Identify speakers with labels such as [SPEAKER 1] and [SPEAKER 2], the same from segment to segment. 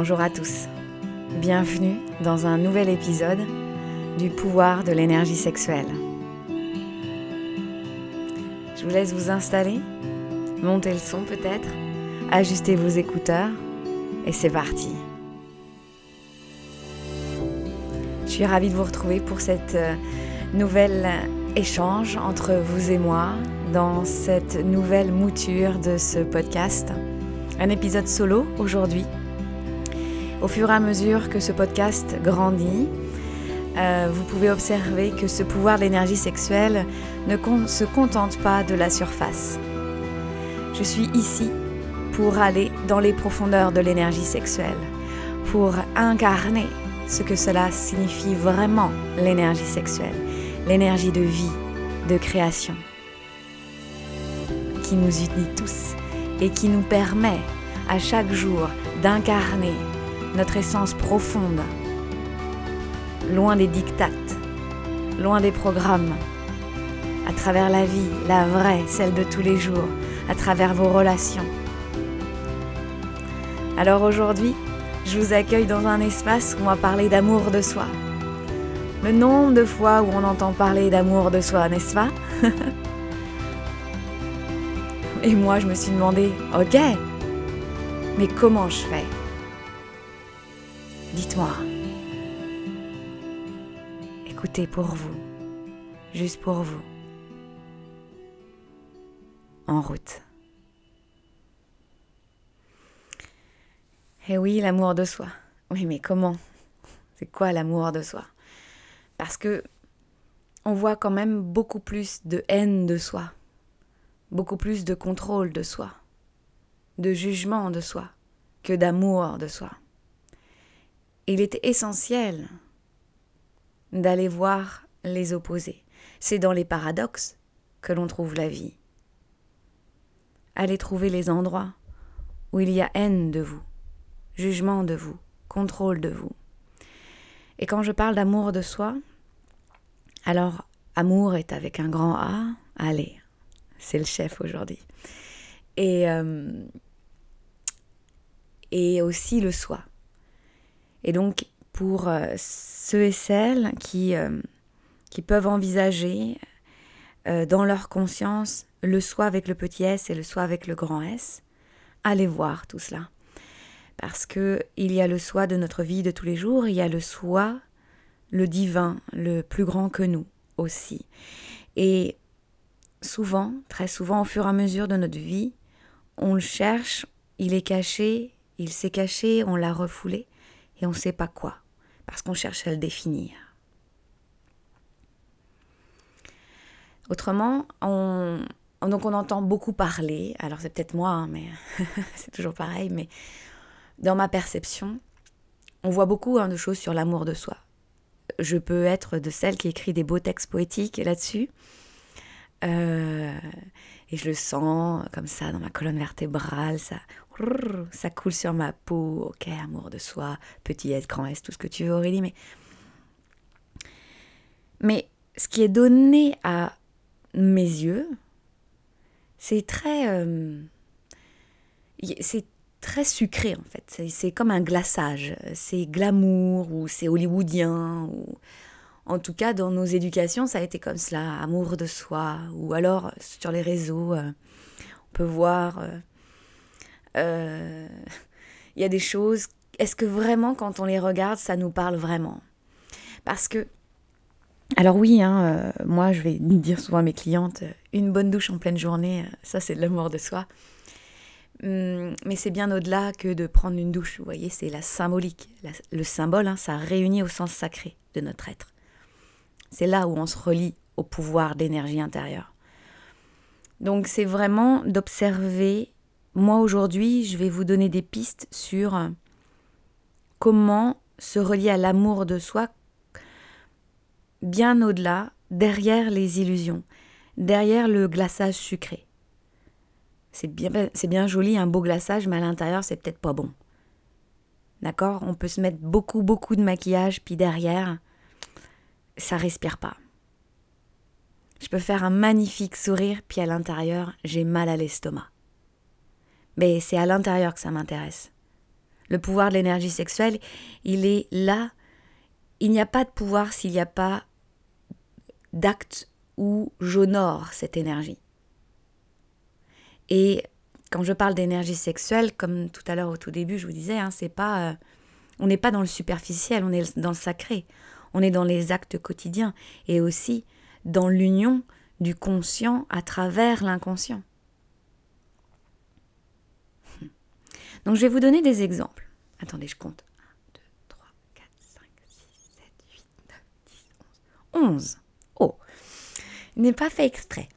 [SPEAKER 1] Bonjour à tous. Bienvenue dans un nouvel épisode du pouvoir de l'énergie sexuelle. Je vous laisse vous installer, monter le son peut-être, ajuster vos écouteurs et c'est parti. Je suis ravie de vous retrouver pour cette euh, nouvelle échange entre vous et moi dans cette nouvelle mouture de ce podcast. Un épisode solo aujourd'hui. Au fur et à mesure que ce podcast grandit, euh, vous pouvez observer que ce pouvoir d'énergie sexuelle ne se contente pas de la surface. Je suis ici pour aller dans les profondeurs de l'énergie sexuelle, pour incarner ce que cela signifie vraiment l'énergie sexuelle, l'énergie de vie, de création, qui nous unit tous et qui nous permet à chaque jour d'incarner notre essence profonde, loin des dictates, loin des programmes, à travers la vie, la vraie, celle de tous les jours, à travers vos relations. Alors aujourd'hui, je vous accueille dans un espace où on va parler d'amour de soi. Le nombre de fois où on entend parler d'amour de soi, n'est-ce pas? Et moi, je me suis demandé, ok, mais comment je fais? Dites-moi. Écoutez pour vous, juste pour vous. En route. Eh oui, l'amour de soi. Oui, mais comment? C'est quoi l'amour de soi? Parce que on voit quand même beaucoup plus de haine de soi, beaucoup plus de contrôle de soi, de jugement de soi que d'amour de soi. Il est essentiel d'aller voir les opposés. C'est dans les paradoxes que l'on trouve la vie. Allez trouver les endroits où il y a haine de vous, jugement de vous, contrôle de vous. Et quand je parle d'amour de soi, alors amour est avec un grand A, allez, c'est le chef aujourd'hui. Et, euh, et aussi le soi. Et donc, pour euh, ceux et celles qui, euh, qui peuvent envisager euh, dans leur conscience le soi avec le petit s et le soi avec le grand S, allez voir tout cela. Parce que il y a le soi de notre vie de tous les jours, il y a le soi, le divin, le plus grand que nous aussi. Et souvent, très souvent, au fur et à mesure de notre vie, on le cherche, il est caché, il s'est caché, on l'a refoulé, et on ne sait pas quoi, parce qu'on cherche à le définir. Autrement, on, donc on entend beaucoup parler, alors c'est peut-être moi, hein, mais c'est toujours pareil, mais dans ma perception, on voit beaucoup hein, de choses sur l'amour de soi. Je peux être de celle qui écrit des beaux textes poétiques là-dessus. Euh, et je le sens comme ça dans ma colonne vertébrale, ça, ça coule sur ma peau, ok, amour de soi, petit S, grand S, tout ce que tu veux Aurélie, mais... Mais ce qui est donné à mes yeux, c'est très... Euh, c'est très sucré en fait, c'est comme un glaçage, c'est glamour ou c'est hollywoodien ou en tout cas, dans nos éducations, ça a été comme cela, amour de soi. Ou alors, sur les réseaux, euh, on peut voir, euh, euh, il y a des choses, est-ce que vraiment, quand on les regarde, ça nous parle vraiment? Parce que, alors oui, hein, moi, je vais dire souvent à mes clientes, une bonne douche en pleine journée, ça, c'est de l'amour de soi. Hum, mais c'est bien au-delà que de prendre une douche, vous voyez, c'est la symbolique. le symbole, hein, ça réunit au sens sacré de notre être. C'est là où on se relie au pouvoir d'énergie intérieure. Donc c'est vraiment d'observer. Moi aujourd'hui, je vais vous donner des pistes sur comment se relier à l'amour de soi bien au-delà, derrière les illusions, derrière le glaçage sucré. C'est bien, c'est bien joli, un beau glaçage, mais à l'intérieur, c'est peut-être pas bon. D'accord? On peut se mettre beaucoup, beaucoup de maquillage, puis derrière, ça respire pas. Je peux faire un magnifique sourire, puis à l'intérieur, j'ai mal à l'estomac. Mais c'est à l'intérieur que ça m'intéresse. Le pouvoir de l'énergie sexuelle, il est là. Il n'y a pas de pouvoir s'il n'y a pas d'acte où j'honore cette énergie. Et quand je parle d'énergie sexuelle, comme tout à l'heure au tout début, je vous disais, hein, c'est pas, euh, on n'est pas dans le superficiel, on est dans le sacré, on est dans les actes quotidiens et aussi dans l'union du conscient à travers l'inconscient. Donc je vais vous donner des exemples. Attendez, je compte. 1, 2, 3, 4, 5, 6, 7, 8, 9, 10, 11. 11. Oh, n'est pas fait exprès.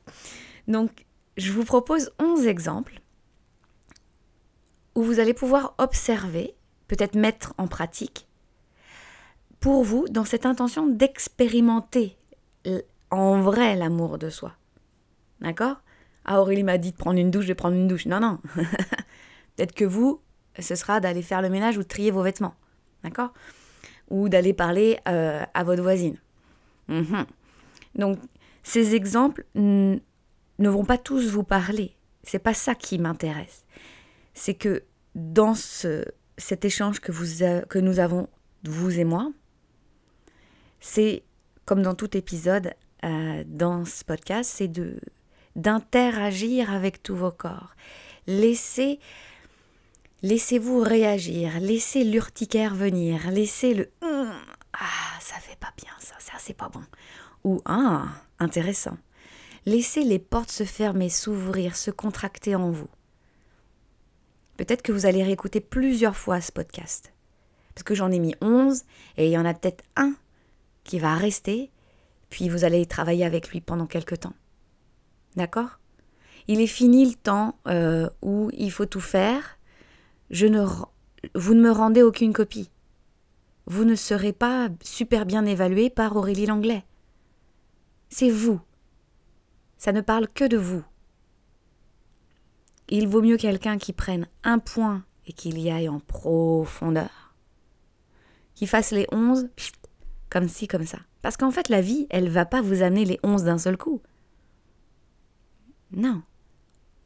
[SPEAKER 1] Donc je vous propose 11 exemples où vous allez pouvoir observer, peut-être mettre en pratique, pour vous, dans cette intention d'expérimenter en vrai l'amour de soi. D'accord? Ah, Aurélie m'a dit de prendre une douche, je vais prendre une douche. Non, non. Peut-être que vous, ce sera d'aller faire le ménage ou de trier vos vêtements. D'accord? Ou d'aller parler euh, à votre voisine. Mhm. Donc, ces exemples ne vont pas tous vous parler. C'est pas ça qui m'intéresse. C'est que dans ce, cet échange que, vous que nous avons, vous et moi, c'est, comme dans tout épisode euh, dans ce podcast, c'est de d'interagir avec tous vos corps. Laissez Laissez-vous réagir, laissez l'urticaire venir, laissez le hum, ah, ça fait pas bien ça, ça c'est pas bon. Ou ah, intéressant. Laissez les portes se fermer, s'ouvrir, se contracter en vous. Peut-être que vous allez réécouter plusieurs fois ce podcast. Parce que j'en ai mis 11 et il y en a peut-être un qui va rester, puis vous allez travailler avec lui pendant quelques temps. D'accord? Il est fini le temps euh, où il faut tout faire je ne, vous ne me rendez aucune copie. Vous ne serez pas super bien évalué par Aurélie Langlais. C'est vous. Ça ne parle que de vous. Il vaut mieux quelqu'un qui prenne un point et qu'il y aille en profondeur. Qui fasse les onze, comme ci, comme ça. Parce qu'en fait, la vie, elle va pas vous amener les onze d'un seul coup. Non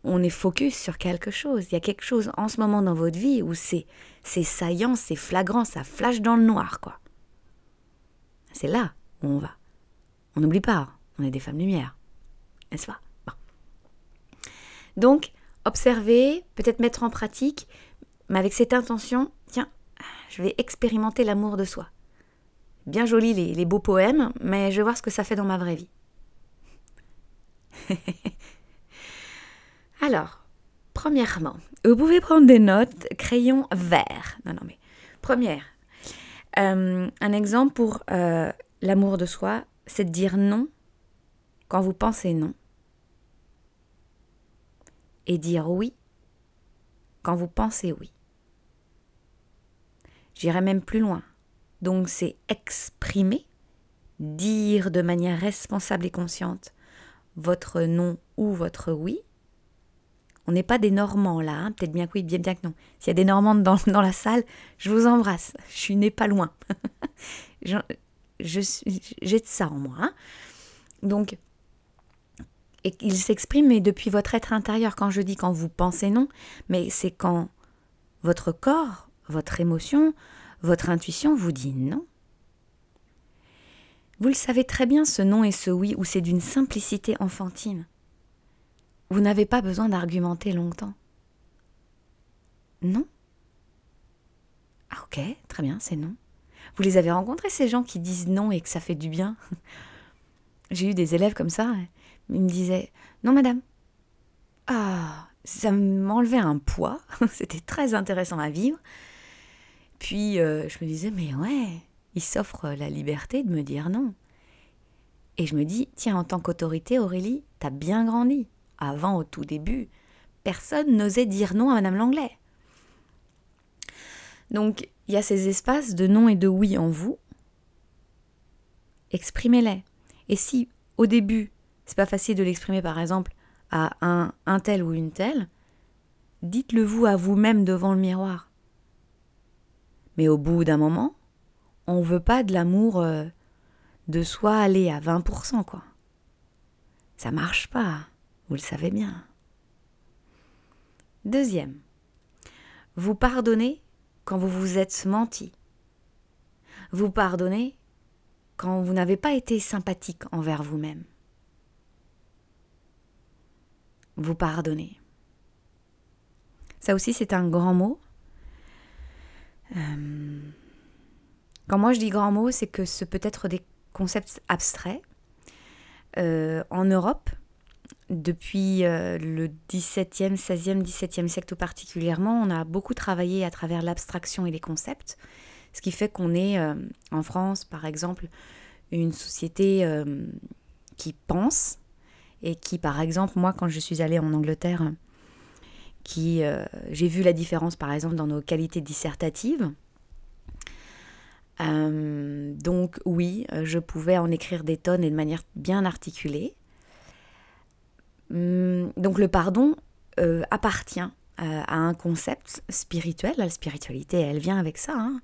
[SPEAKER 1] on est focus sur quelque chose. Il y a quelque chose en ce moment dans votre vie où c'est, c'est saillant, c'est flagrant, ça flash dans le noir, quoi. C'est là où on va. On n'oublie pas, on est des femmes lumière. N'est-ce pas? Donc, observer, peut-être mettre en pratique, mais avec cette intention, tiens, je vais expérimenter l'amour de soi. Bien joli les, les beaux poèmes, mais je vais voir ce que ça fait dans ma vraie vie. Alors, premièrement, vous pouvez prendre des notes, crayon vert. Non, non, mais première, euh, un exemple pour euh, l'amour de soi, c'est de dire non quand vous pensez non. Et dire oui quand vous pensez oui. J'irai même plus loin. Donc c'est exprimer, dire de manière responsable et consciente votre non ou votre oui, on n'est pas des Normands là, hein. peut-être bien que oui, bien, bien que non. S'il y a des Normands dans, dans, la salle, je vous embrasse. Je suis née pas loin. J'ai de ça en moi. Hein. Donc, et il s'exprime mais depuis votre être intérieur. Quand je dis quand vous pensez non, mais c'est quand votre corps, votre émotion, votre intuition vous dit non. Vous le savez très bien, ce non et ce oui, où c'est d'une simplicité enfantine. Vous n'avez pas besoin d'argumenter longtemps. Non Ah ok, très bien, c'est non. Vous les avez rencontrés, ces gens qui disent non et que ça fait du bien? J'ai eu des élèves comme ça, ils me disaient Non madame. Ah, ça m'enlevait un poids, c'était très intéressant à vivre. Puis euh, je me disais Mais ouais, il s'offre la liberté de me dire non. Et je me dis Tiens, en tant qu'autorité, Aurélie, t'as bien grandi avant, au tout début, personne n'osait dire non à Madame Langlais. Donc, il y a ces espaces de non et de oui en vous. Exprimez-les. Et si, au début, c'est pas facile de l'exprimer, par exemple, à un, tel ou une telle, dites-le vous à vous-même devant le miroir. Mais au bout d'un moment, on veut pas de l'amour euh, de soi aller à 20%, quoi. Ça marche pas. Vous le savez bien. Deuxième, vous pardonnez quand vous vous êtes menti. Vous pardonnez quand vous n'avez pas été sympathique envers vous-même. Vous pardonnez. Ça aussi, c'est un grand mot. Euh, quand moi je dis grand mot, c'est que ce peut être des concepts abstraits. Euh, en Europe, depuis euh, le 17e, 16e, 17e siècle tout particulièrement, on a beaucoup travaillé à travers l'abstraction et les concepts, ce qui fait qu'on est euh, en France, par exemple, une société euh, qui pense et qui, par exemple, moi, quand je suis allée en Angleterre, qui j'ai vu la différence, par exemple, dans nos qualités dissertatives. donc oui, je pouvais en écrire des tonnes et de manière bien articulée. Hum, donc le pardon euh, appartient euh, à un concept spirituel. La spiritualité, elle vient avec ça. Hein.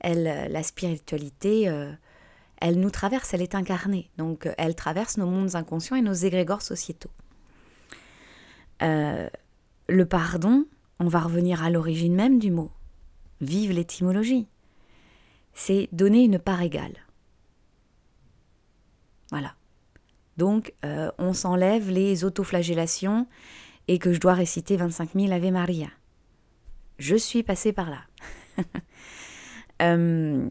[SPEAKER 1] Elle, la spiritualité, euh, elle nous traverse, elle est incarnée. Donc elle traverse nos mondes inconscients et nos égrégores sociétaux. le pardon, on va revenir à l'origine même du mot. Vive l'étymologie. C'est donner une part égale. Voilà. Donc, euh, on s'enlève les autoflagellations et que je dois réciter 25 000 Ave Maria. Je suis passée par là. Euh,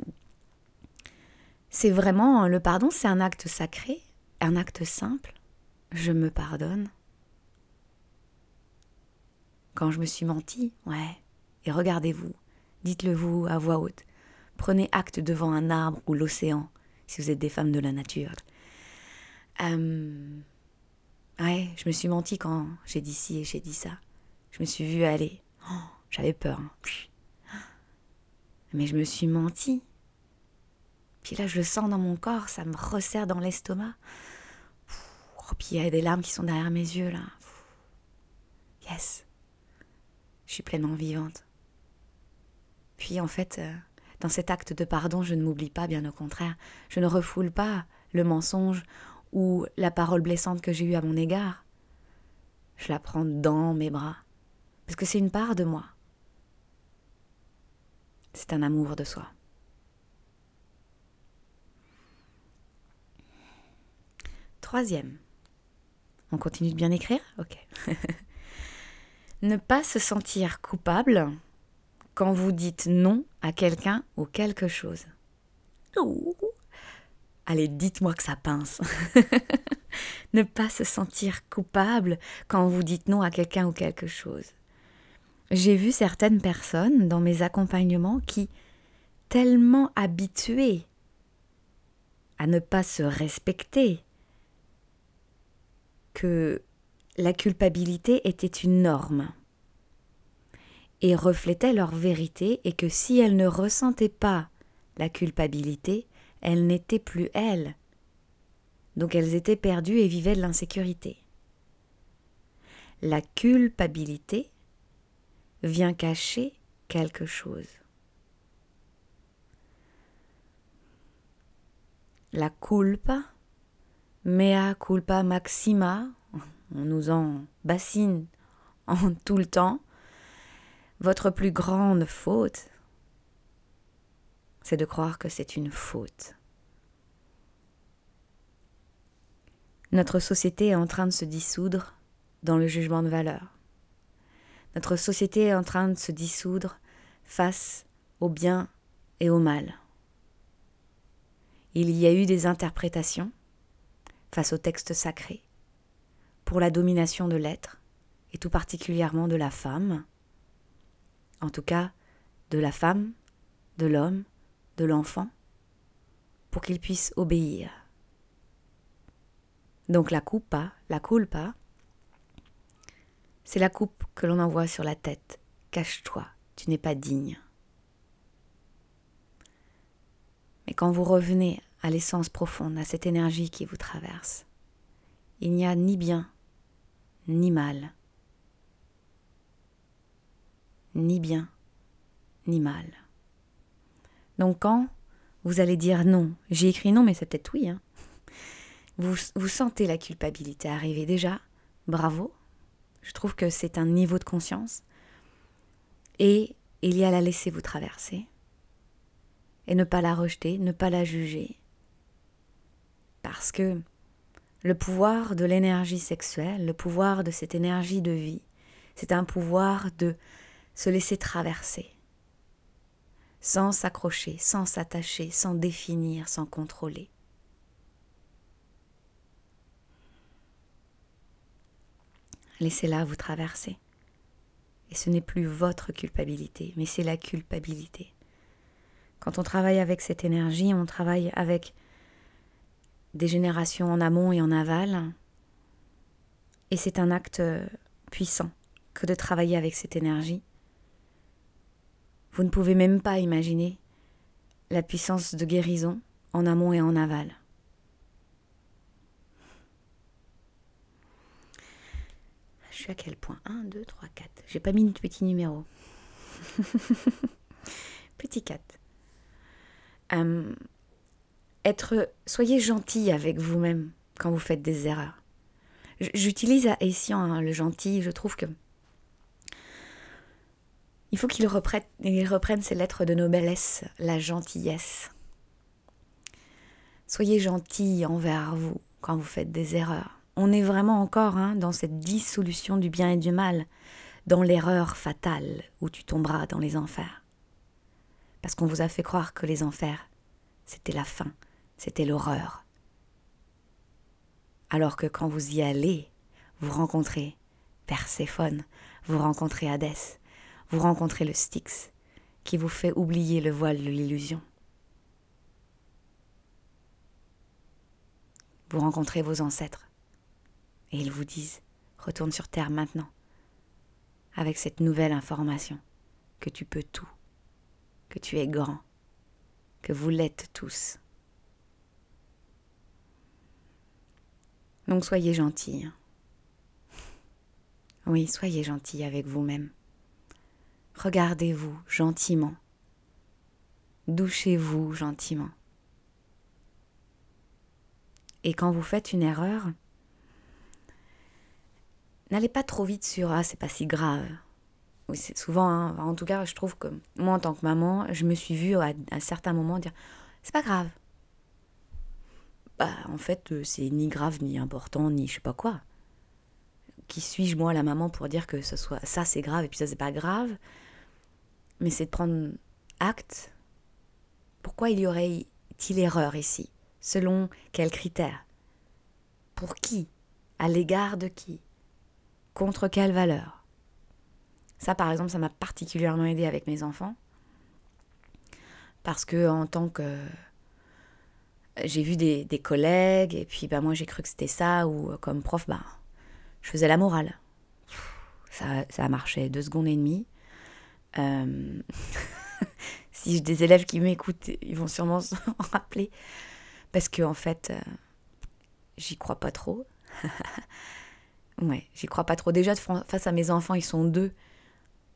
[SPEAKER 1] c'est vraiment le pardon, c'est un acte sacré, un acte simple. Je me pardonne. Quand je me suis menti, ouais. Et regardez-vous, dites-le vous à voix haute. Prenez acte devant un arbre ou l'océan, si vous êtes des femmes de la nature. Euh, ouais, je me suis menti quand j'ai dit ci et j'ai dit ça. Je me suis vue aller. Oh, j'avais peur. Hein. Mais je me suis menti. Puis là, je le sens dans mon corps, ça me resserre dans l'estomac. Oh, puis il y a des larmes qui sont derrière mes yeux, là. Yes. Je suis pleinement vivante. Puis en fait, euh, dans cet acte de pardon, je ne m'oublie pas, bien au contraire. Je ne refoule pas le mensonge ou la parole blessante que j'ai eue à mon égard, je la prends dans mes bras, parce que c'est une part de moi. C'est un amour de soi. Troisième. On continue de bien écrire? Ok. ne pas se sentir coupable quand vous dites non à quelqu'un ou quelque chose. Allez, dites-moi que ça pince. ne pas se sentir coupable quand vous dites non à quelqu'un ou quelque chose. J'ai vu certaines personnes dans mes accompagnements qui, tellement habituées à ne pas se respecter, que la culpabilité était une norme et reflétait leur vérité et que si elles ne ressentaient pas la culpabilité, elles n'étaient plus elles. Donc elles étaient perdues et vivaient de l'insécurité. La culpabilité vient cacher quelque chose. La culpa, mea culpa maxima, on nous en bassine en tout le temps, votre plus grande faute, c'est de croire que c'est une faute. Notre société est en train de se dissoudre dans le jugement de valeur. Notre société est en train de se dissoudre face au bien et au mal. Il y a eu des interprétations face au texte sacré pour la domination de l'être, et tout particulièrement de la femme, en tout cas de la femme, de l'homme l'enfant pour qu'il puisse obéir. Donc la coupa, la culpa, c'est la coupe que l'on envoie sur la tête. Cache-toi, tu n'es pas digne. Mais quand vous revenez à l'essence profonde, à cette énergie qui vous traverse, il n'y a ni bien, ni mal. Ni bien, ni mal. Donc quand vous allez dire non, j'ai écrit non, mais c'est peut-être oui, hein. vous, vous sentez la culpabilité arriver déjà, bravo, je trouve que c'est un niveau de conscience. Et il y a la laisser vous traverser et ne pas la rejeter, ne pas la juger. Parce que le pouvoir de l'énergie sexuelle, le pouvoir de cette énergie de vie, c'est un pouvoir de se laisser traverser, sans s'accrocher, sans s'attacher, sans définir, sans contrôler. Laissez-la vous traverser. Et ce n'est plus votre culpabilité, mais c'est la culpabilité. Quand on travaille avec cette énergie, on travaille avec des générations en amont et en aval. Et c'est un acte puissant que de travailler avec cette énergie. Vous ne pouvez même pas imaginer la puissance de guérison en amont et en aval. Je suis à quel point? 1, 2, 3, 4. J'ai pas mis de petit numéro. petit 4. Euh, être, soyez gentil avec vous-même quand vous faites des erreurs. J'utilise à Essian hein, le gentil, je trouve que il faut qu'il reprenne, il reprenne ses lettres de noblesse, la gentillesse. Soyez gentil envers vous quand vous faites des erreurs. On est vraiment encore hein, dans cette dissolution du bien et du mal, dans l'erreur fatale où tu tomberas dans les enfers. Parce qu'on vous a fait croire que les enfers, c'était la fin, c'était l'horreur. Alors que quand vous y allez, vous rencontrez Perséphone, vous rencontrez Hadès, vous rencontrez le Styx, qui vous fait oublier le voile de l'illusion. Vous rencontrez vos ancêtres, et ils vous disent, retourne sur Terre maintenant, avec cette nouvelle information, que tu peux tout, que tu es grand, que vous l'êtes tous. Donc soyez gentils. Oui, soyez gentils avec vous-même. Regardez-vous gentiment. Douchez-vous gentiment. Et quand vous faites une erreur, n'allez pas trop vite sur Ah, c'est pas si grave. Oui, c'est souvent, hein, en tout cas, je trouve que moi, en tant que maman, je me suis vue à, un certain moment dire C'est pas grave. Bah, en fait, euh, c'est ni grave, ni important, ni je sais pas quoi. Qui suis-je, moi, la maman, pour dire que ce soit ça, c'est grave et puis ça, c'est pas grave? Mais c'est de prendre acte. Pourquoi il y aurait-il erreur ici Selon quels critères? Pour qui? À l'égard de qui? Contre quelle valeur? Ça, par exemple, ça m'a particulièrement aidé avec mes enfants. Parce que, en tant que. J'ai vu des, collègues, et puis bah, moi j'ai cru que c'était ça, ou comme prof, bah, je faisais la morale. Ça, ça a marché deux secondes et demie. Euh, si j'ai des élèves qui m'écoutent, ils vont sûrement s'en rappeler. Parce que, en fait, euh, j'y crois pas trop. ouais, j'y crois pas trop. Déjà, face à mes enfants, ils sont deux.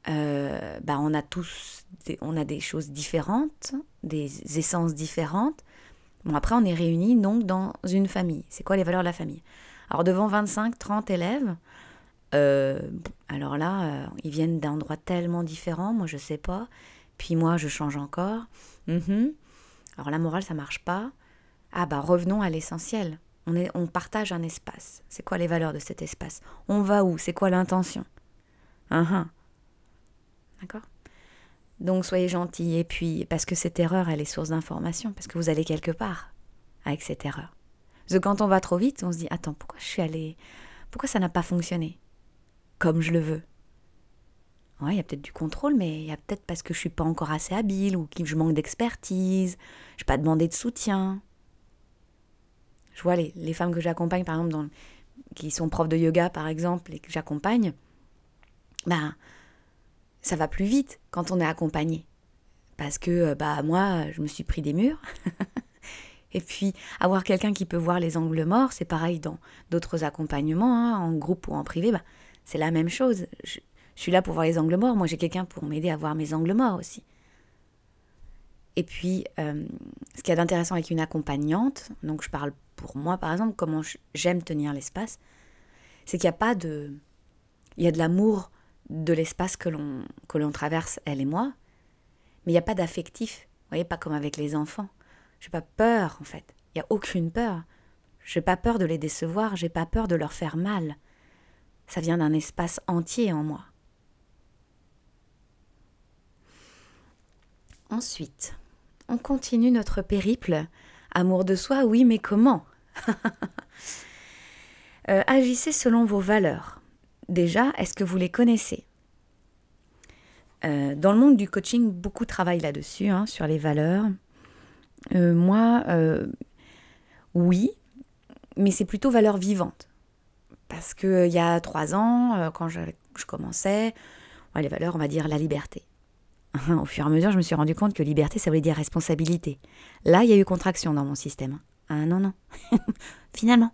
[SPEAKER 1] Euh, bah, on a tous des, on a des choses différentes, des essences différentes. Bon, après, on est réunis donc dans une famille. C'est quoi les valeurs de la famille? Alors, devant 25, 30 élèves, euh, alors là, euh, ils viennent d'endroits tellement différents, moi je sais pas. Puis moi je change encore. Mhm. Alors la morale ça marche pas. Ah bah revenons à l'essentiel. On, on partage un espace. C'est quoi les valeurs de cet espace? On va où? C'est quoi l'intention? Uh D'accord? Donc soyez gentils. Et puis, parce que cette erreur, elle est source d'information, parce que vous allez quelque part avec cette erreur. Parce que quand on va trop vite, on se dit Attends, pourquoi je suis allé. Pourquoi ça n'a pas fonctionné? Comme je le veux. Ouais, il y a peut-être du contrôle, mais il y a peut-être parce que je suis pas encore assez habile ou que je manque d'expertise, je n'ai pas demandé de soutien. Je vois les, les femmes que j'accompagne, par exemple, dans, qui sont profs de yoga, par exemple, et que j'accompagne, ben, ça va plus vite quand on est accompagné. Parce que, euh, bah, moi, je me suis pris des murs. et puis, avoir quelqu'un qui peut voir les angles morts, c'est pareil dans d'autres accompagnements, hein, en groupe ou en privé, bah, c'est la même chose. Je, suis là pour voir les angles morts. Moi, j'ai quelqu'un pour m'aider à voir mes angles morts aussi. Et puis, euh, ce qu'il y a d'intéressant avec une accompagnante, donc je parle pour moi par exemple, comment j'aime tenir l'espace, c'est qu'il n'y a pas de. Il y a de l'amour de l'espace que l'on traverse, elle et moi. Mais il n'y a pas d'affectif. Vous voyez, pas comme avec les enfants. J'ai pas peur, en fait. Il n'y a aucune peur. J'ai pas peur de les décevoir, j'ai pas peur de leur faire mal. Ça vient d'un espace entier en moi. Ensuite, on continue notre périple. Amour de soi, oui, mais comment? Euh, Agissez selon vos valeurs. Déjà, est-ce que vous les connaissez? Euh, Dans le monde du coaching, beaucoup travaillent là-dessus, hein, sur les valeurs. Euh, moi, oui, mais c'est plutôt valeurs vivantes. Parce qu'il y a trois ans, quand je, commençais, les valeurs, on va dire la liberté. Au fur et à mesure, je me suis rendu compte que liberté, ça voulait dire responsabilité. Là, il y a eu contraction dans mon système. Ah non, non. Finalement,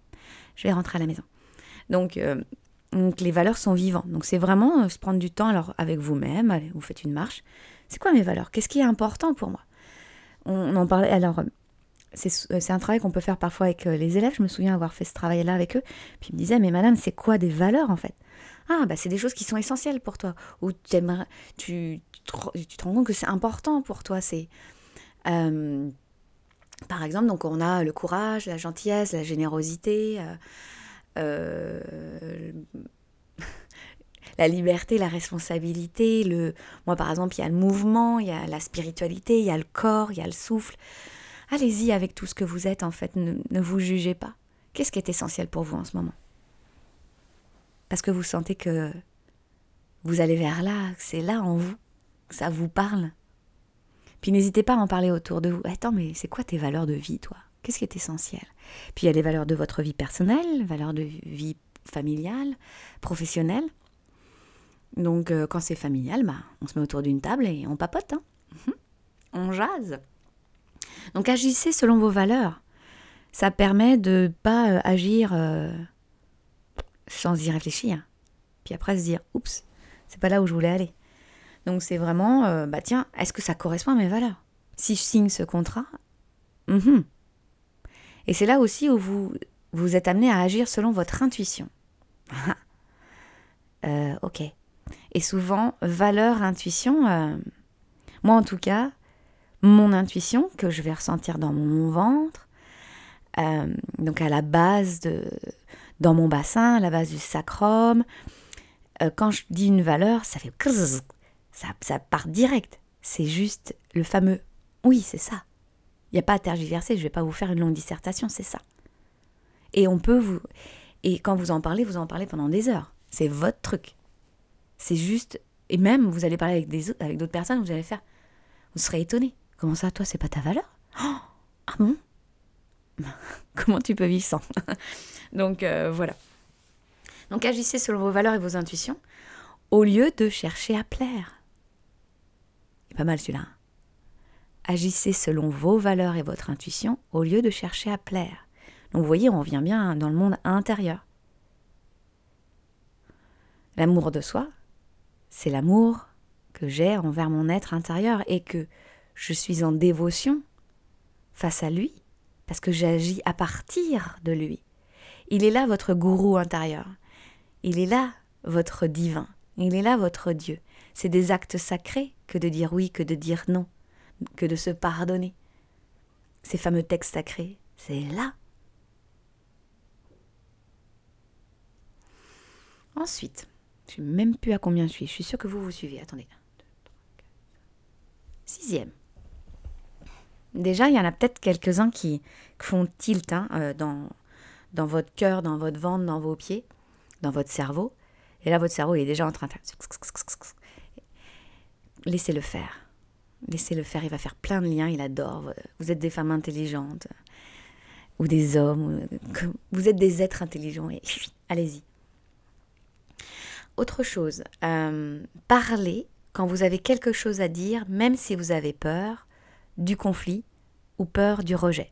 [SPEAKER 1] je vais rentrer à la maison. Donc, euh, les valeurs sont vivantes. Donc c'est vraiment euh, se prendre du temps alors avec vous-même, vous faites une marche. C'est quoi mes valeurs? Qu'est-ce qui est important pour moi? On, en parlait alors euh, c'est un travail qu'on peut faire parfois avec les élèves. Je me souviens avoir fait ce travail-là avec eux. Puis ils me disaient, mais madame, c'est quoi des valeurs en fait? Ah, bah c'est des choses qui sont essentielles pour toi. Ou tu, tu, tu te rends compte que c'est important pour toi. C'est euh, par exemple, donc on a le courage, la gentillesse, la générosité, euh, euh, la liberté, la responsabilité. Le, moi, par exemple, il y a le mouvement, il y a la spiritualité, il y a le corps, il y a le souffle. Allez-y avec tout ce que vous êtes, en fait. Ne, vous jugez pas. Qu'est-ce qui est essentiel pour vous en ce moment? Parce que vous sentez que vous allez vers là, c'est là en vous ça vous parle. Puis n'hésitez pas à en parler autour de vous. Attends, mais c'est quoi tes valeurs de vie, toi? Qu'est-ce qui est essentiel? Puis il y a les valeurs de votre vie personnelle, valeurs de vie familiale, professionnelle. Donc euh, quand c'est familial, bah, on se met autour d'une table et on papote. Hein. On jase. Donc agissez selon vos valeurs. Ça permet de pas euh, agir euh, sans y réfléchir. Puis après se dire, oups, c'est pas là où je voulais aller. Donc c'est vraiment, euh, bah tiens, est-ce que ça correspond à mes valeurs? Si je signe ce contrat, mhm. et c'est là aussi où vous vous êtes amené à agir selon votre intuition. ok. Et souvent, valeur, intuition, moi en tout cas, mon intuition que je vais ressentir dans mon ventre, euh, donc à la base de, dans mon bassin, à la base du sacrum, quand je dis une valeur, ça fait ça, part direct. C'est juste le fameux oui, c'est ça. Il n'y a pas à tergiverser, je ne vais pas vous faire une longue dissertation, c'est ça. Et on peut vous. Et quand vous en parlez, vous en parlez pendant des heures. C'est votre truc. C'est juste. Et même, vous allez parler avec, des, avec d'autres personnes, vous allez faire. Vous serez étonné. Comment ça, toi, c'est pas ta valeur? Oh, Ah bon? Comment tu peux vivre sans? Donc euh, voilà. Donc agissez selon vos valeurs et vos intuitions au lieu de chercher à plaire pas mal celui-là. Agissez selon vos valeurs et votre intuition au lieu de chercher à plaire. Donc vous voyez, on vient bien dans le monde intérieur. L'amour de soi, c'est l'amour que j'ai envers mon être intérieur et que je suis en dévotion face à lui, parce que j'agis à partir de lui. Il est là votre gourou intérieur. Il est là votre divin. Il est là votre Dieu. C'est des actes sacrés que de dire oui, que de dire non, que de se pardonner. Ces fameux textes sacrés, c'est là. Ensuite, je ne sais même plus à combien je suis. Je suis sûre que vous vous suivez. Attendez. Sixième. Déjà, il y en a peut-être quelques-uns qui font tilt hein, euh, dans, dans votre cœur, dans votre ventre, dans vos pieds, dans votre cerveau. Et là, votre cerveau est déjà en train de laissez-le faire. Laissez-le faire, il va faire plein de liens, il adore. Vous êtes des femmes intelligentes, ou des hommes, vous êtes des êtres intelligents, et allez-y. Autre chose, euh, parlez quand vous avez quelque chose à dire, même si vous avez peur du conflit ou peur du rejet.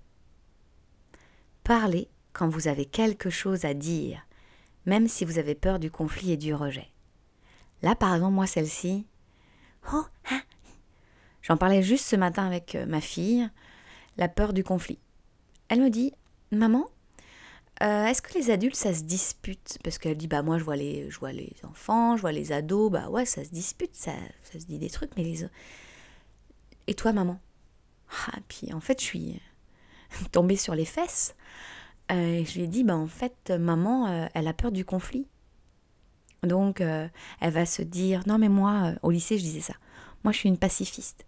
[SPEAKER 1] Parlez quand vous avez quelque chose à dire, même si vous avez peur du conflit et du rejet. Là, par exemple, moi, celle-ci, Oh, hein. J'en parlais juste ce matin avec euh, ma fille, la peur du conflit. Elle me dit Maman, Euh, est-ce que les adultes, ça se dispute? Parce qu'elle dit, bah moi, je vois, les, les enfants, je vois les ados, bah ouais, ça se dispute, ça, ça se dit des trucs, mais les... Et toi, maman? Ah, puis en fait, je suis tombée sur les fesses. Euh, je lui ai dit, bah en fait, maman, euh, elle a peur du conflit. Donc, elle va se dire, non mais moi, au lycée, je disais ça, moi, je suis une pacifiste.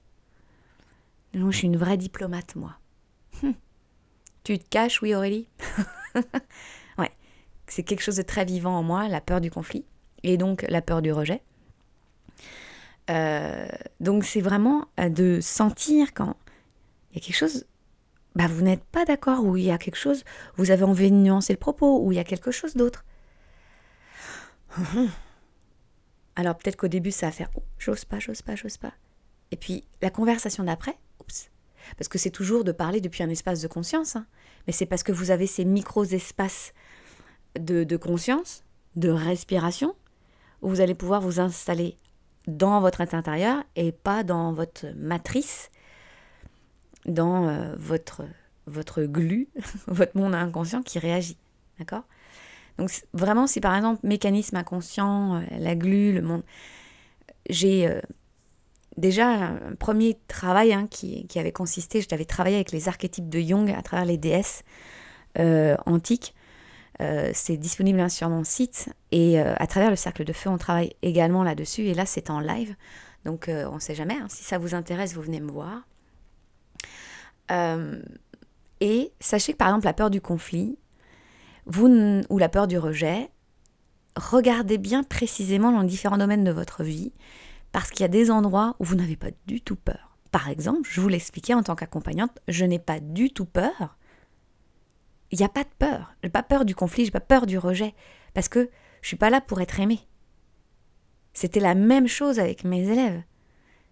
[SPEAKER 1] Non, je suis une vraie diplomate, moi. Hum. Tu te caches, oui, Aurélie? Ouais, c'est quelque chose de très vivant en moi, la peur du conflit, et donc la peur du rejet. Euh, donc c'est vraiment euh, de sentir quand il y a quelque chose, bah vous n'êtes pas d'accord, ou il y a quelque chose, vous avez envie de nuancer le propos, ou il y a quelque chose d'autre. Alors peut-être qu'au début ça va faire oh, j'ose pas, j'ose pas, j'ose pas. Et puis la conversation d'après, parce que c'est toujours de parler depuis un espace de conscience, hein. mais c'est parce que vous avez ces micros espaces de, de, conscience, de respiration, où vous allez pouvoir vous installer dans votre intérieur et pas dans votre matrice, dans euh, votre, votre glu, votre monde inconscient qui réagit. D'accord? Donc vraiment, si par exemple, mécanisme inconscient, euh, la glu, le monde, j'ai... Euh, déjà un premier travail hein, qui, avait consisté, je l'avais travaillé avec les archétypes de Jung à travers les déesses antiques. C'est disponible hein, sur mon site et à travers le cercle de feu, on travaille également là-dessus. Et là, c'est en live, donc on ne sait jamais. Hein. si ça vous intéresse, vous venez me voir. Et sachez que par exemple, la peur du conflit, vous ou la peur du rejet, regardez bien précisément dans différents domaines de votre vie parce qu'il y a des endroits où vous n'avez pas du tout peur. Par exemple, je vous l'expliquais en tant qu'accompagnante, je n'ai pas du tout peur. Il n'y a pas de peur. Je n'ai pas peur du conflit, je n'ai pas peur du rejet. Parce que je suis pas là pour être aimée. C'était la même chose avec mes élèves.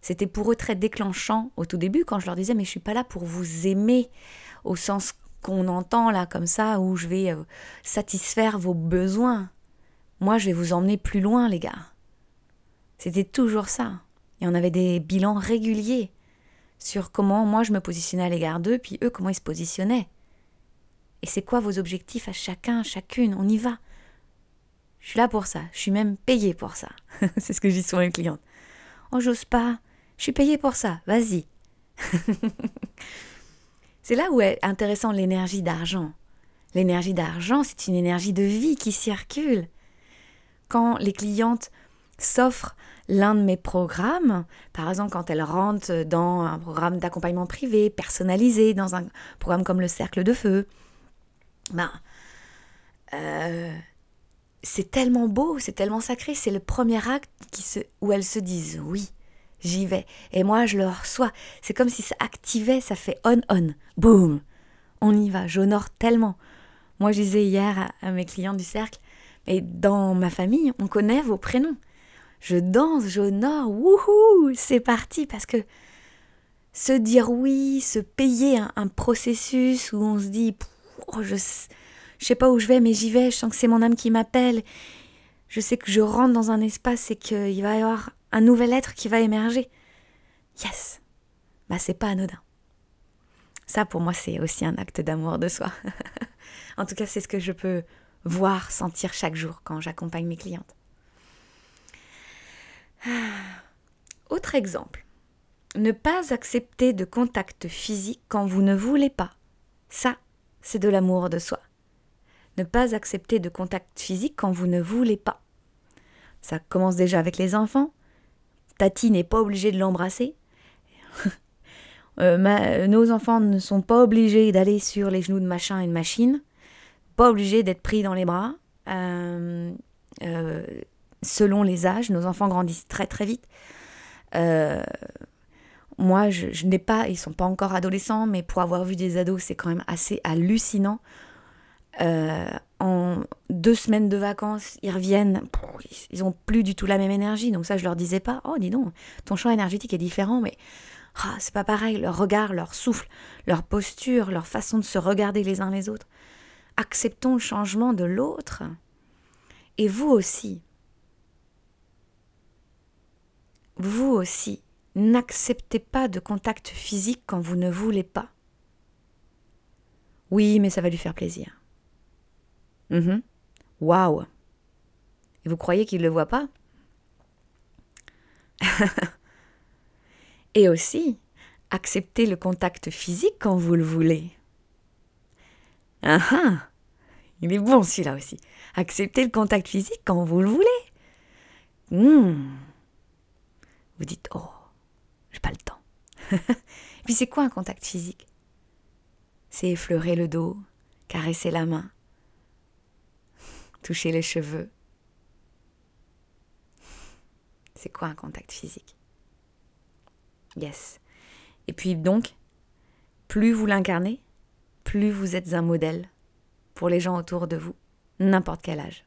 [SPEAKER 1] C'était pour eux très déclenchant au tout début quand je leur disais mais je suis pas là pour vous aimer au sens qu'on entend là comme ça où je vais euh, satisfaire vos besoins. Moi je vais vous emmener plus loin les gars. C'était toujours ça. Et on avait des bilans réguliers sur comment moi je me positionnais à l'égard d'eux, puis eux comment ils se positionnaient. Et c'est quoi vos objectifs à chacun, chacune? On y va. Je suis là pour ça. Je suis même payée pour ça. c'est ce que je dis souvent aux clientes. Oh, j'ose pas. Je suis payée pour ça. Vas-y. c'est là où est intéressant l'énergie d'argent. L'énergie d'argent, c'est une énergie de vie qui circule. Quand les clientes s'offrent l'un de mes programmes, par exemple quand elles rentrent dans un programme d'accompagnement privé, personnalisé, dans un programme comme le Cercle de Feu, ben, euh, c'est tellement beau, c'est tellement sacré, c'est le premier acte où elles se disent oui, j'y vais. Et moi, je le reçois. C'est comme si ça activait, ça fait on-on, boum, on y va, j'honore tellement. Moi, je disais hier à mes clients du cercle, et dans ma famille, on connaît vos prénoms je danse, j'honore, wouhou, c'est parti parce que se dire oui, se payer un, processus où on se dit oh, je, je sais pas où je vais mais j'y vais, je sens que c'est mon âme qui m'appelle. Je sais que je rentre dans un espace et qu'il va y avoir un nouvel être qui va émerger. Yes. Bah c'est pas anodin. Ça pour moi c'est aussi un acte d'amour de soi. en tout cas, c'est ce que je peux voir, sentir chaque jour quand j'accompagne mes clientes. Autre exemple. Ne pas accepter de contact physique quand vous ne voulez pas. Ça, c'est de l'amour de soi. Ne pas accepter de contact physique quand vous ne voulez pas. Ça commence déjà avec les enfants. Tati n'est pas obligée de l'embrasser. Euh, nos enfants ne sont pas obligés d'aller sur les genoux de machin et de machine. Pas obligés d'être pris dans les bras. Euh, euh, selon les âges. Nos enfants grandissent très très vite. Moi, je, n'ai pas, ils sont pas encore adolescents, mais pour avoir vu des ados, c'est quand même assez hallucinant. Euh, en deux semaines de vacances, ils reviennent, ils ont plus du tout la même énergie. Donc ça, je leur disais pas, oh dis donc, ton champ énergétique est différent, mais ah, c'est pas pareil. Leur regard, leur souffle, leur posture, leur façon de se regarder les uns les autres. Acceptons le changement de l'autre. Et vous aussi, vous aussi, n'acceptez pas de contact physique quand vous ne voulez pas. Oui, mais ça va lui faire plaisir. Waouh Et vous croyez qu'il ne le voit pas? Et aussi, accepter le contact physique quand vous le voulez. Ah Il est bon celui-là aussi. Accepter le contact physique quand vous le voulez. Hmm. Vous dites, oh, j'ai pas le temps. Puis c'est quoi un contact physique? C'est effleurer le dos, caresser la main, toucher les cheveux. C'est quoi un contact physique? Yes. Et puis donc, plus vous l'incarnez, plus vous êtes un modèle pour les gens autour de vous, n'importe quel âge.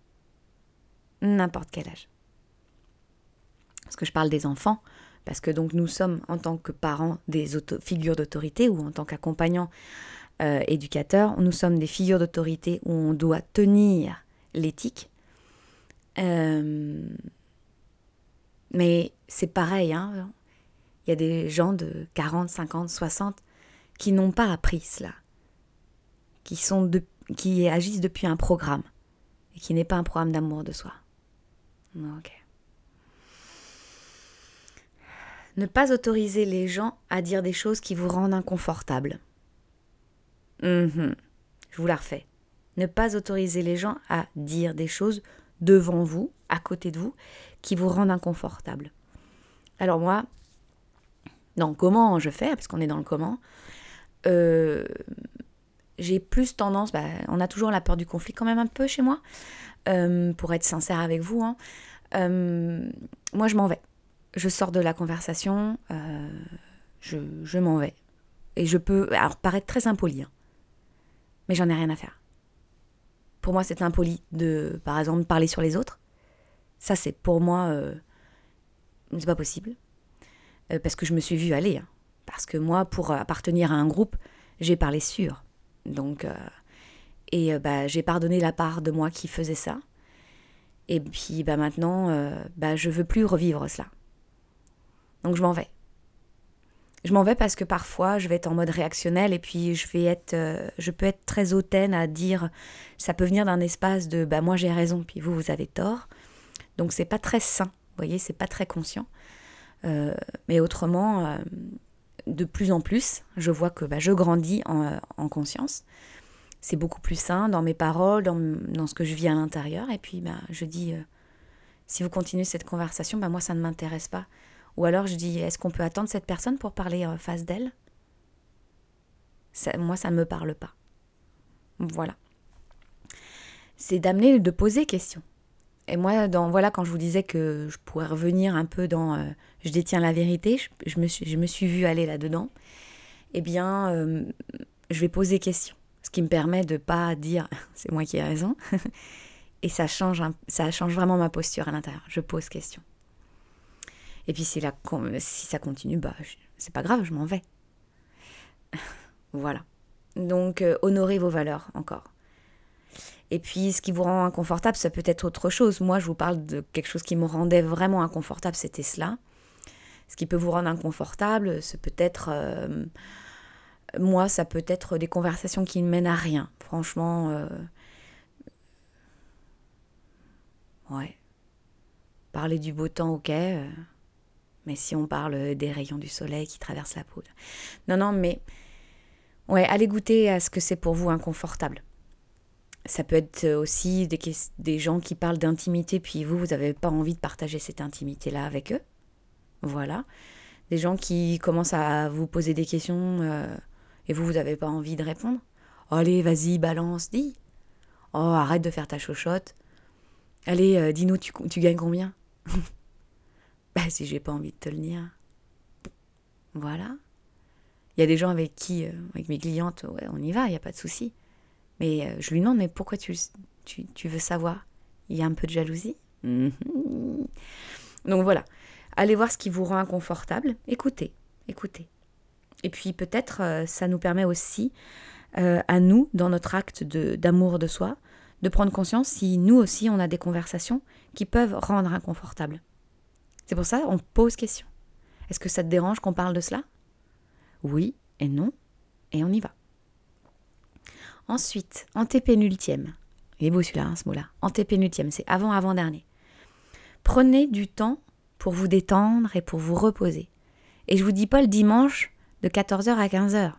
[SPEAKER 1] N'importe quel âge. Parce que je parle des enfants, parce que donc nous sommes en tant que parents des figures d'autorité ou en tant qu'accompagnants euh, éducateurs, nous sommes des figures d'autorité où on doit tenir l'éthique. Euh, mais c'est pareil, hein. il y a des gens de 40, 50, 60 qui n'ont pas appris cela, qui, sont de, qui agissent depuis un programme, et qui n'est pas un programme d'amour de soi. Ok. Ne pas autoriser les gens à dire des choses qui vous rendent inconfortable. Mhm. Je vous la refais. Ne pas autoriser les gens à dire des choses devant vous, à côté de vous, qui vous rendent inconfortable. Alors moi, dans comment je fais, parce qu'on est dans le comment, euh, j'ai plus tendance, bah, on a toujours la peur du conflit quand même un peu chez moi, euh, pour être sincère avec vous. Hein. Euh, moi, je m'en vais je sors de la conversation, je, m'en vais. Et je peux, alors paraître très impoli, hein, mais j'en ai rien à faire. Pour moi, c'est impoli de, par exemple, parler sur les autres. Ça, c'est pour moi, euh, c'est pas possible. Euh, parce que je me suis vue aller. Hein. Parce que moi, pour appartenir à un groupe, j'ai parlé sur. Donc, et bah, j'ai pardonné la part de moi qui faisait ça. Et puis bah, maintenant, bah, je veux plus revivre cela. Donc je m'en vais. Je m'en vais parce que parfois je vais être en mode réactionnel et puis je vais être, euh, je peux être très hautaine à dire, ça peut venir d'un espace de, bah moi j'ai raison puis vous vous avez tort. Donc c'est pas très sain, vous voyez, c'est pas très conscient. Euh, mais autrement, euh, de plus en plus, je vois que bah, je grandis en, conscience. C'est beaucoup plus sain dans mes paroles, dans, dans, ce que je vis à l'intérieur. Et puis bah, je dis, si vous continuez cette conversation, bah, moi ça ne m'intéresse pas. Ou alors je dis, est-ce qu'on peut attendre cette personne pour parler en face d'elle? Moi, ça ne me parle pas. Voilà. C'est d'amener, de poser question. Et moi, dans, voilà, quand je vous disais que je pourrais revenir un peu dans euh, je détiens la vérité, je, me, suis, je vue aller là-dedans, eh bien, euh, je vais poser question. Ce qui me permet de pas dire c'est moi qui ai raison. Et ça change, ça change vraiment ma posture à l'intérieur. Je pose question. Et puis si, la, si ça continue, bah, c'est pas grave, je m'en vais. voilà. Donc, euh, honorez vos valeurs encore. Et puis, ce qui vous rend inconfortable, ça peut être autre chose. Moi, je vous parle de quelque chose qui me rendait vraiment inconfortable, c'était cela. Ce qui peut vous rendre inconfortable, c'est peut-être... Euh, moi, ça peut être des conversations qui ne mènent à rien. Franchement... Euh, ouais. Parler du beau temps, ok. Mais si on parle des rayons du soleil qui traversent la peau. Non, non, mais ouais, allez goûter à ce que c'est pour vous inconfortable. Ça peut être aussi des, gens qui parlent d'intimité, puis vous, vous n'avez pas envie de partager cette intimité-là avec eux. Voilà. Des gens qui commencent à vous poser des questions euh, et vous, vous n'avez pas envie de répondre. allez, vas-y, balance, dis. Oh, arrête de faire ta chochotte. Allez, euh, dis-nous, tu gagnes combien? bah, si j'ai pas envie de te le dire. Voilà. Il y a des gens avec qui, euh, avec mes clientes, on y va, il n'y a pas de souci. Mais euh, je lui demande, mais pourquoi tu, tu, tu, veux savoir? Il y a un peu de jalousie? Mhm. Donc voilà. Allez voir ce qui vous rend inconfortable. Écoutez, écoutez. Et puis peut-être euh, ça nous permet aussi, à nous, dans notre acte d'amour de, de soi, de prendre conscience si nous aussi on a des conversations qui peuvent rendre inconfortable. C'est pour ça qu'on pose question. Est-ce que ça te dérange qu'on parle de cela? Oui et non, et on y va. Ensuite, antépénultième. Il est beau celui-là, hein, ce mot-là. Antépénultième, c'est avant-avant-dernier. Prenez du temps pour vous détendre et pour vous reposer. Et je vous dis pas le dimanche de 14h à 15h.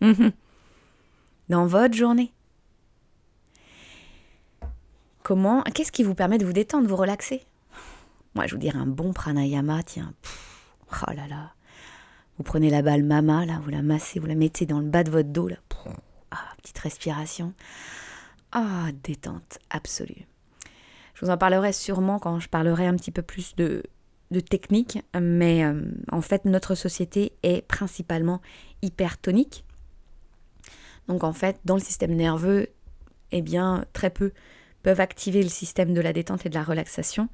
[SPEAKER 1] Dans votre journée. Comment, qu'est-ce qui vous permet de vous détendre, de vous relaxer? Moi, je vous dirais un bon pranayama, tiens. oh là là. Vous prenez la balle mama, là, vous la massez, vous la mettez dans le bas de votre dos, là. Ah, petite respiration. Ah, détente absolue. Je vous en parlerai sûrement quand je parlerai un petit peu plus de, de technique, mais euh, en fait, notre société est principalement hypertonique. Donc en fait, dans le système nerveux, eh bien, très peu peuvent activer le système de la détente et de la relaxation.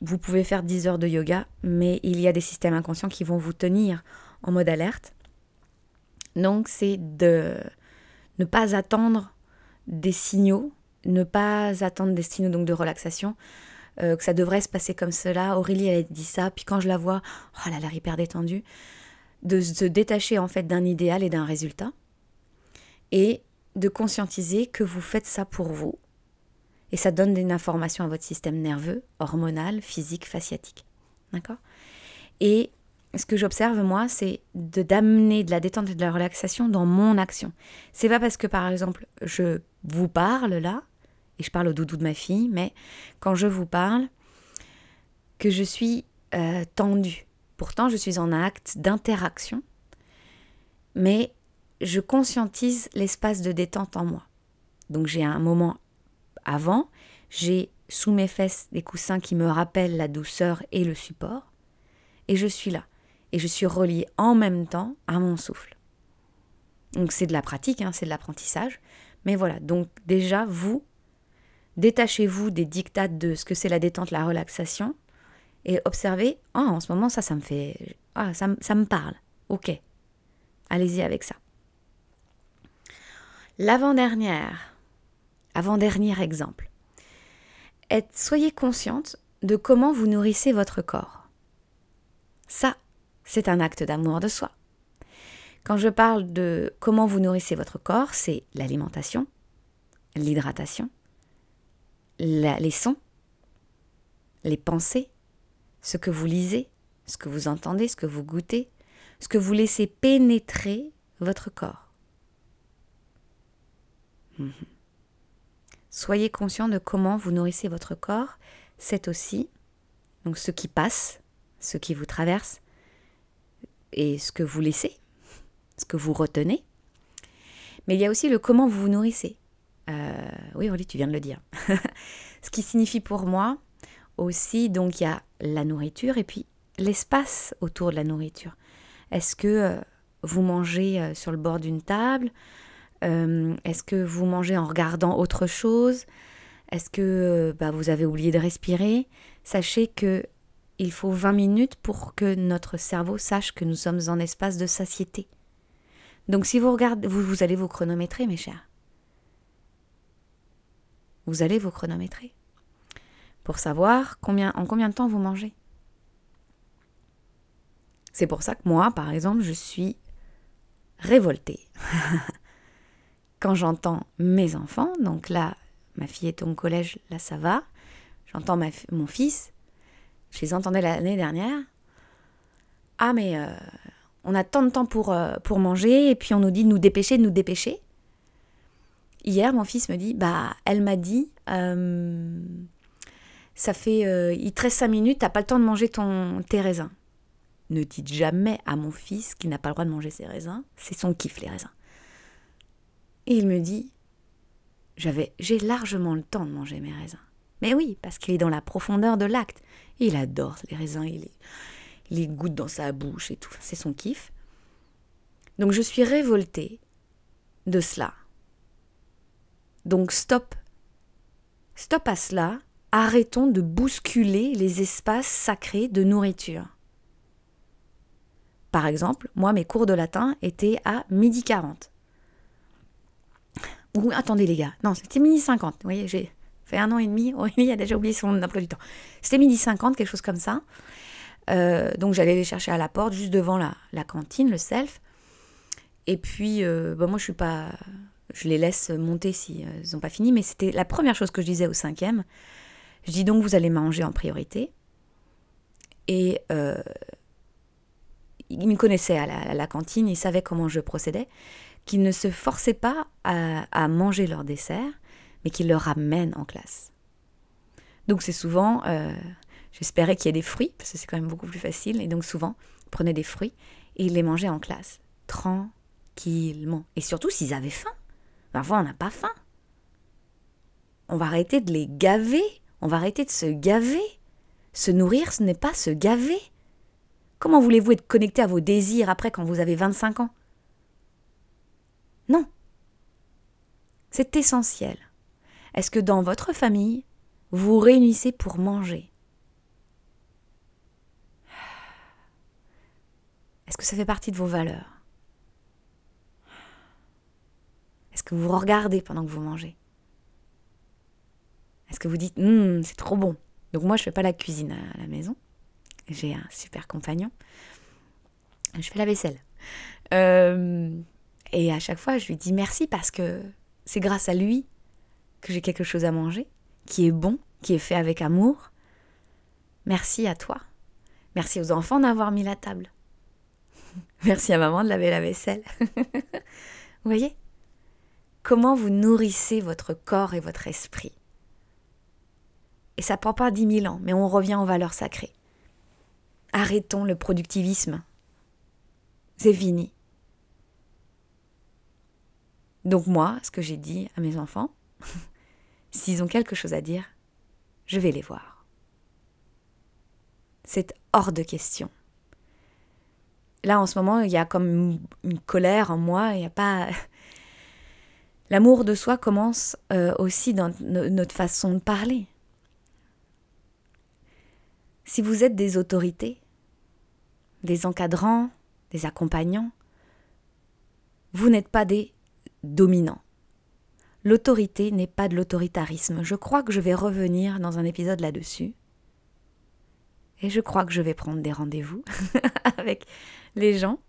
[SPEAKER 1] Vous pouvez faire 10 heures de yoga, mais il y a des systèmes inconscients qui vont vous tenir en mode alerte. Donc c'est de ne pas attendre des signaux, ne pas attendre des signaux donc de relaxation, euh, que ça devrait se passer comme cela. Aurélie, elle a dit ça, puis quand je la vois, oh, elle a l'air hyper détendue, de se détacher en fait d'un idéal et d'un résultat, et de conscientiser que vous faites ça pour vous. Et ça donne une information à votre système nerveux, hormonal, physique, fasciatique. D'accord? Et ce que j'observe moi, c'est de d'amener de la détente et de la relaxation dans mon action. C'est pas parce que par exemple je vous parle là et je parle au doudou de ma fille, mais quand je vous parle que je suis euh, tendue. Pourtant, je suis en acte d'interaction, mais je conscientise l'espace de détente en moi. Donc j'ai un moment avant, j'ai sous mes fesses des coussins qui me rappellent la douceur et le support, et je suis là et je suis reliée en même temps à mon souffle. Donc c'est de la pratique, hein, c'est de l'apprentissage. Mais voilà, donc déjà, vous, détachez-vous des dictates de ce que c'est la détente, la relaxation, et observez, oh, en ce moment, ça, ça me fait... Ah, ça, ça me parle. Ok. Allez-y avec ça. L'avant-dernière, avant-dernier exemple. soyez consciente de comment vous nourrissez votre corps. Ça, c'est un acte d'amour de soi. Quand je parle de comment vous nourrissez votre corps, c'est l'alimentation, l'hydratation, les sons, les pensées, ce que vous lisez, ce que vous entendez, ce que vous goûtez, ce que vous laissez pénétrer votre corps. Mhm. Soyez conscient de comment vous nourrissez votre corps. C'est aussi ce qui passe, ce qui vous traverse, et ce que vous laissez, ce que vous retenez. Mais il y a aussi le comment vous vous nourrissez. Euh, oui, Oli, tu viens de le dire. ce qui signifie pour moi aussi, donc il y a la nourriture et puis l'espace autour de la nourriture. Est-ce que euh, vous mangez euh, sur le bord d'une table Est-ce que vous mangez en regardant autre chose? Est-ce que bah, vous avez oublié de respirer? Sachez que il faut 20 minutes pour que notre cerveau sache que nous sommes en espace de satiété. Donc si vous regardez, vous, vous allez vous chronométrer, mes chers. Vous allez vous chronométrer pour savoir combien, en combien de temps vous mangez. C'est pour ça que moi, par exemple, je suis révoltée. Quand j'entends mes enfants, donc là, ma fille est au collège, là ça va, j'entends mon fils, je les entendais l'année dernière. Ah, mais euh, on a tant de temps pour, euh, pour manger, et puis on nous dit de nous dépêcher, de nous dépêcher. Hier, mon fils me dit, bah, elle m'a dit, euh, ça fait, il te reste 5 minutes, t'as pas le temps de manger ton, tes raisins. Ne dites jamais à mon fils qu'il n'a pas le droit de manger ses raisins, c'est son kiff, les raisins. Et il me dit, j'avais, j'ai largement le temps de manger mes raisins. Mais oui, parce qu'il est dans la profondeur de l'acte. Il adore les raisins, il les, goûte dans sa bouche et tout. C'est son kiff. Donc je suis révoltée de cela. Donc stop. Stop à cela. Arrêtons de bousculer les espaces sacrés de nourriture. Par exemple, moi, mes cours de latin étaient à midi 40. Ou attendez les gars, non, c'était midi 50. Vous voyez, j'ai fait un an et demi. Aurélie a déjà oublié son emploi du temps. C'était midi 50, quelque chose comme ça. Euh, donc j'allais les chercher à la porte, juste devant la, la cantine, le self. Et puis, euh, bah, moi, je suis pas. je les laisse monter si ils n'ont pas fini, mais c'était la première chose que je disais au cinquième. Je dis donc vous allez manger en priorité. Et euh, ils me connaissaient à la, cantine, ils savaient comment je procédais, qu'ils ne se forçaient pas à, manger leur dessert, mais qu'ils le ramènent en classe. Donc c'est souvent, euh, j'espérais qu'il y ait des fruits, parce que c'est quand même beaucoup plus facile, et donc souvent, ils prenaient des fruits et ils les mangeaient en classe, tranquillement. Et surtout s'ils avaient faim. Parfois, on n'a pas faim. On va arrêter de les gaver, on va arrêter de se gaver. Se nourrir, ce n'est pas se gaver. Comment voulez-vous être connecté à vos désirs après quand vous avez 25 ans? Non. C'est essentiel. Est-ce que dans votre famille, vous réunissez pour manger? Est-ce que ça fait partie de vos valeurs? Est-ce que vous regardez pendant que vous mangez? Est-ce que vous dites hum, c'est trop bon? Donc moi, je fais pas la cuisine à la maison. J'ai un super compagnon. Je fais la vaisselle. Euh, et à chaque fois, je lui dis merci parce que c'est grâce à lui que j'ai quelque chose à manger, qui est bon, qui est fait avec amour. Merci à toi. Merci aux enfants d'avoir mis la table. Merci à maman de laver la vaisselle. vous voyez? Comment vous nourrissez votre corps et votre esprit et ça prend pas dix mille ans, mais on revient aux valeurs sacrées. Arrêtons le productivisme. C'est fini. Donc moi, ce que j'ai dit à mes enfants, s'ils ont quelque chose à dire, je vais les voir. C'est hors de question. Là, en ce moment, il y a comme une colère en moi, il n'y a pas... L'amour de soi commence euh, aussi dans notre façon de parler. Si vous êtes des autorités, des encadrants, des accompagnants, vous n'êtes pas des dominants. L'autorité n'est pas de l'autoritarisme. Je crois que je vais revenir dans un épisode là-dessus. Et je crois que je vais prendre des rendez-vous avec les gens.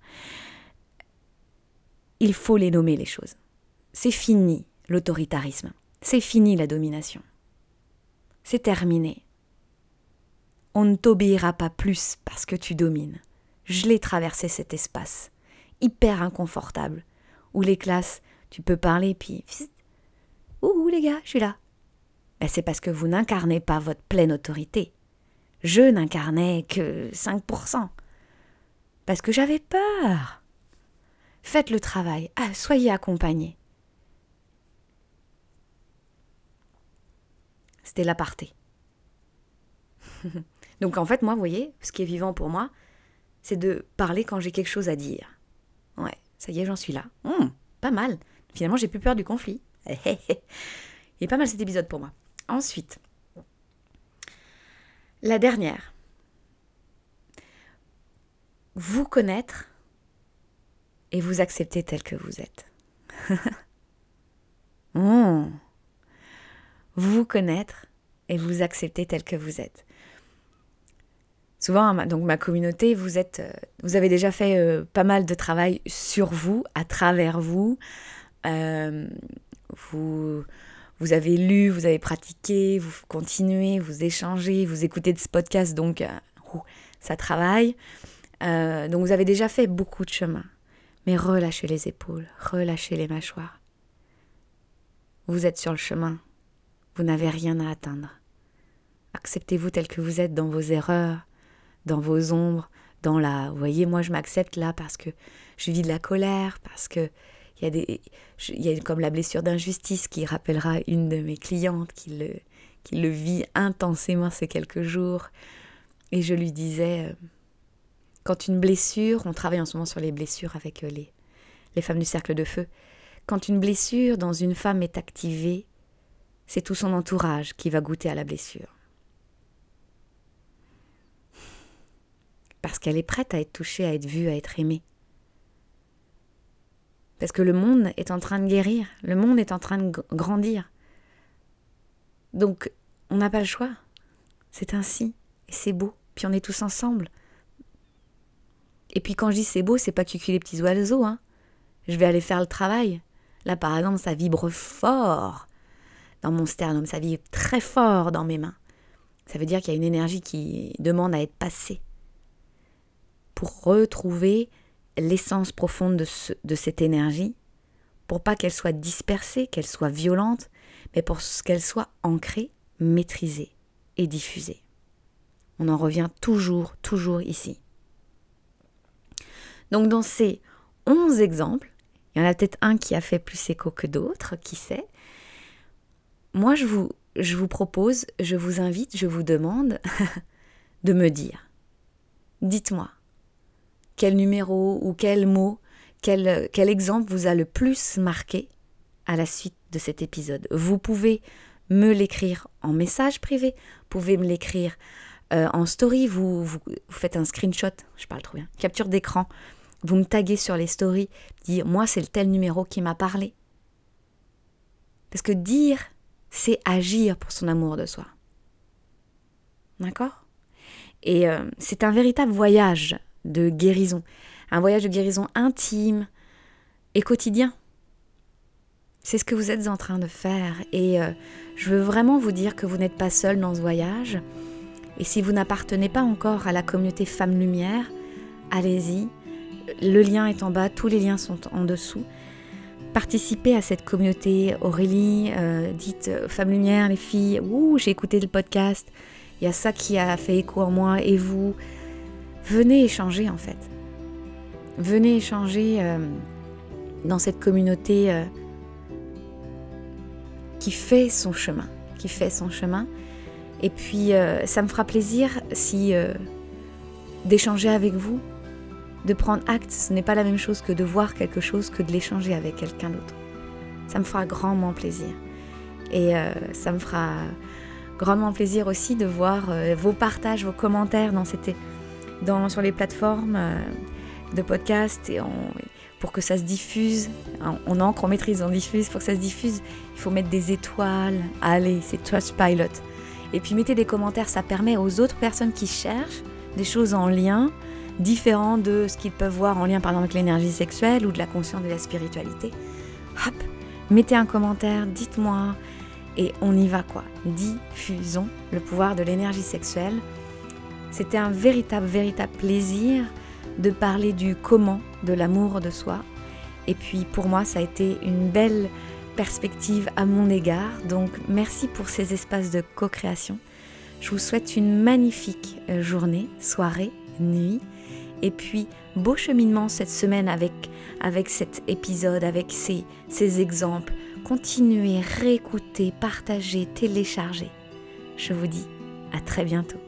[SPEAKER 1] Il faut les nommer les choses. C'est fini l'autoritarisme. C'est fini la domination. C'est terminé. On ne t'obéira pas plus parce que tu domines. Je l'ai traversé cet espace, hyper inconfortable, où les classes, tu peux parler, puis. Ouh, les gars, je suis là. Ben, c'est parce que vous n'incarnez pas votre pleine autorité. Je n'incarnais que 5%. Parce que j'avais peur. Faites le travail. Ah, soyez accompagnés. C'était l'aparté. Donc en fait, moi, vous voyez, ce qui est vivant pour moi, c'est de parler quand j'ai quelque chose à dire. Ouais, ça y est, j'en suis là. Hum, pas mal. Finalement, j'ai plus peur du conflit. Il est pas mal cet épisode pour moi. Ensuite, la dernière. Vous connaître et vous accepter tel que vous êtes. Hum. Vous connaître et vous accepter tel que vous êtes souvent, donc ma communauté, vous êtes, euh, vous avez déjà fait euh, pas mal de travail sur vous, à travers vous. Euh, vous, vous avez lu, vous avez pratiqué, vous continuez, vous échangez, vous écoutez de ce podcast, donc ça travaille. donc vous avez déjà fait beaucoup de chemin. Mais relâchez les épaules, relâchez les mâchoires. Vous êtes sur le chemin. Vous n'avez rien à atteindre. Acceptez-vous tel que vous êtes dans vos erreurs, dans vos ombres, dans la... Vous voyez, moi je m'accepte là parce que je vis de la colère, parce que il y a des... Il y a comme la blessure d'injustice qui rappellera une de mes clientes qui le, qui le vit intensément ces quelques jours. Et je lui disais, euh, quand une blessure, on travaille en ce moment sur les blessures avec euh, les, les femmes du cercle de feu, quand une blessure dans une femme est activée, c'est tout son entourage qui va goûter à la blessure. parce qu'elle est prête à être touchée, à être vue, à être aimée. Parce que le monde est en train de guérir, le monde est en train de grandir. Donc, on n'a pas le choix. C'est ainsi, et c'est beau. Puis on est tous ensemble. Et puis quand je dis c'est beau, c'est pas cucu les petits oiseaux, hein. Je vais aller faire le travail. Là, par exemple, ça vibre fort dans mon sternum, ça vibre très fort dans mes mains. Ça veut dire qu'il y a une énergie qui demande à être passée pour retrouver l'essence profonde de, de cette énergie, pour pas qu'elle soit dispersée, qu'elle soit violente, mais pour qu'elle soit ancrée, maîtrisée et diffusée. On en revient toujours, toujours ici. Donc dans ces 11 exemples, il y en a peut-être un qui a fait plus écho que d'autres, qui sait. Moi, je vous, je vous propose, je vous invite, je vous demande de me dire, dites-moi, quel numéro ou quel mot, quel, quel exemple vous a le plus marqué à la suite de cet épisode. Vous pouvez me l'écrire en message privé, vous pouvez me l'écrire euh, en story, vous, vous, faites un screenshot, je parle trop bien, capture d'écran, vous me taguez sur les stories, dire moi c'est le tel numéro qui m'a parlé. Parce que dire, c'est agir pour son amour de soi. D'accord? Et euh, c'est un véritable voyage de guérison, un voyage de guérison intime et quotidien. C'est ce que vous êtes en train de faire et euh, je veux vraiment vous dire que vous n'êtes pas seul dans ce voyage. Et si vous n'appartenez pas encore à la communauté Femmes Lumière, allez-y. Le lien est en bas, tous les liens sont en dessous. Participez à cette communauté. Aurélie, euh, dites euh, Femmes Lumière, les filles, ouh, j'ai écouté le podcast. Il y a ça qui a fait écho en moi. Et vous, venez échanger en fait. Venez échanger euh, dans cette communauté qui fait son chemin, qui fait son chemin. Et puis, euh, ça me fera plaisir si euh, d'échanger avec vous, de prendre acte. Ce n'est pas la même chose que de voir quelque chose que de l'échanger avec quelqu'un d'autre. Ça me fera grandement plaisir. Et euh, ça me fera grandement plaisir aussi de voir vos partages, vos commentaires dans, sur les plateformes de podcast et pour que ça se diffuse. On ancre, on maîtrise, on diffuse. Pour que ça se diffuse, il faut mettre des étoiles. Allez, c'est Trustpilot. Et puis mettez des commentaires, ça permet aux autres personnes qui cherchent des choses en lien, différents de ce qu'ils peuvent voir en lien par exemple avec l'énergie sexuelle ou de la conscience de la spiritualité. Hop, mettez un commentaire, dites-moi, et on y va quoi. Diffusons le pouvoir de l'énergie sexuelle. C'était un véritable, véritable plaisir de parler du comment de l'amour de soi. Et puis pour moi, ça a été une belle perspective à mon égard. Donc merci pour ces espaces de co-création. Je vous souhaite une magnifique euh, journée, soirée, nuit. Et puis, beau cheminement cette semaine avec, avec cet épisode, avec ces, ces exemples. Continuez, réécoutez, partagez, téléchargez. Je vous dis à très bientôt.